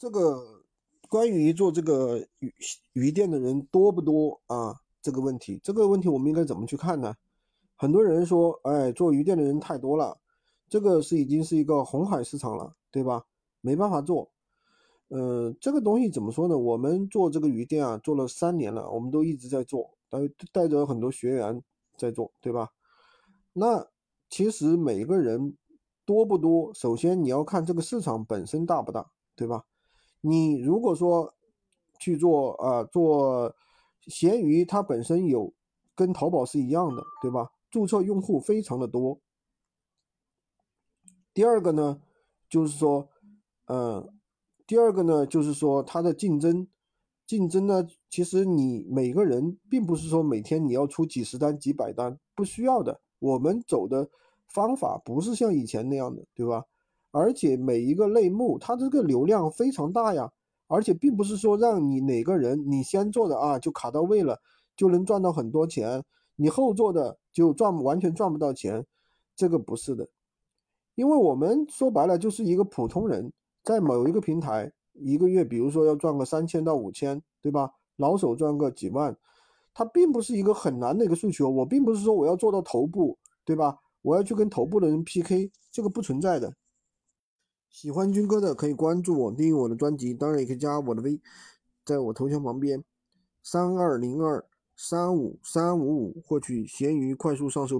这个关于做这个鱼鱼店的人多不多啊？这个问题，这个问题我们应该怎么去看呢？很多人说，哎，做鱼店的人太多了，这个是已经是一个红海市场了，对吧？没办法做。嗯，这个东西怎么说呢？我们做这个鱼店啊，做了三年了，我们都一直在做，带带着很多学员在做，对吧？那其实每个人多不多，首先你要看这个市场本身大不大，对吧？你如果说去做啊，做闲鱼，它本身有跟淘宝是一样的，对吧？注册用户非常的多。第二个呢，就是说，嗯，第二个呢，就是说它的竞争，竞争呢，其实你每个人并不是说每天你要出几十单、几百单，不需要的。我们走的方法不是像以前那样的，对吧？而且每一个类目，它这个流量非常大呀，而且并不是说让你哪个人你先做的啊就卡到位了，就能赚到很多钱，你后做的就赚完全赚不到钱，这个不是的，因为我们说白了就是一个普通人，在某一个平台一个月，比如说要赚个三千到五千，对吧？老手赚个几万，它并不是一个很难的一个诉求，我并不是说我要做到头部，对吧？我要去跟头部的人 PK，这个不存在的。喜欢军哥的可以关注我，订阅我的专辑，当然也可以加我的微，在我头像旁边三二零二三五三五五获取闲鱼快速上手。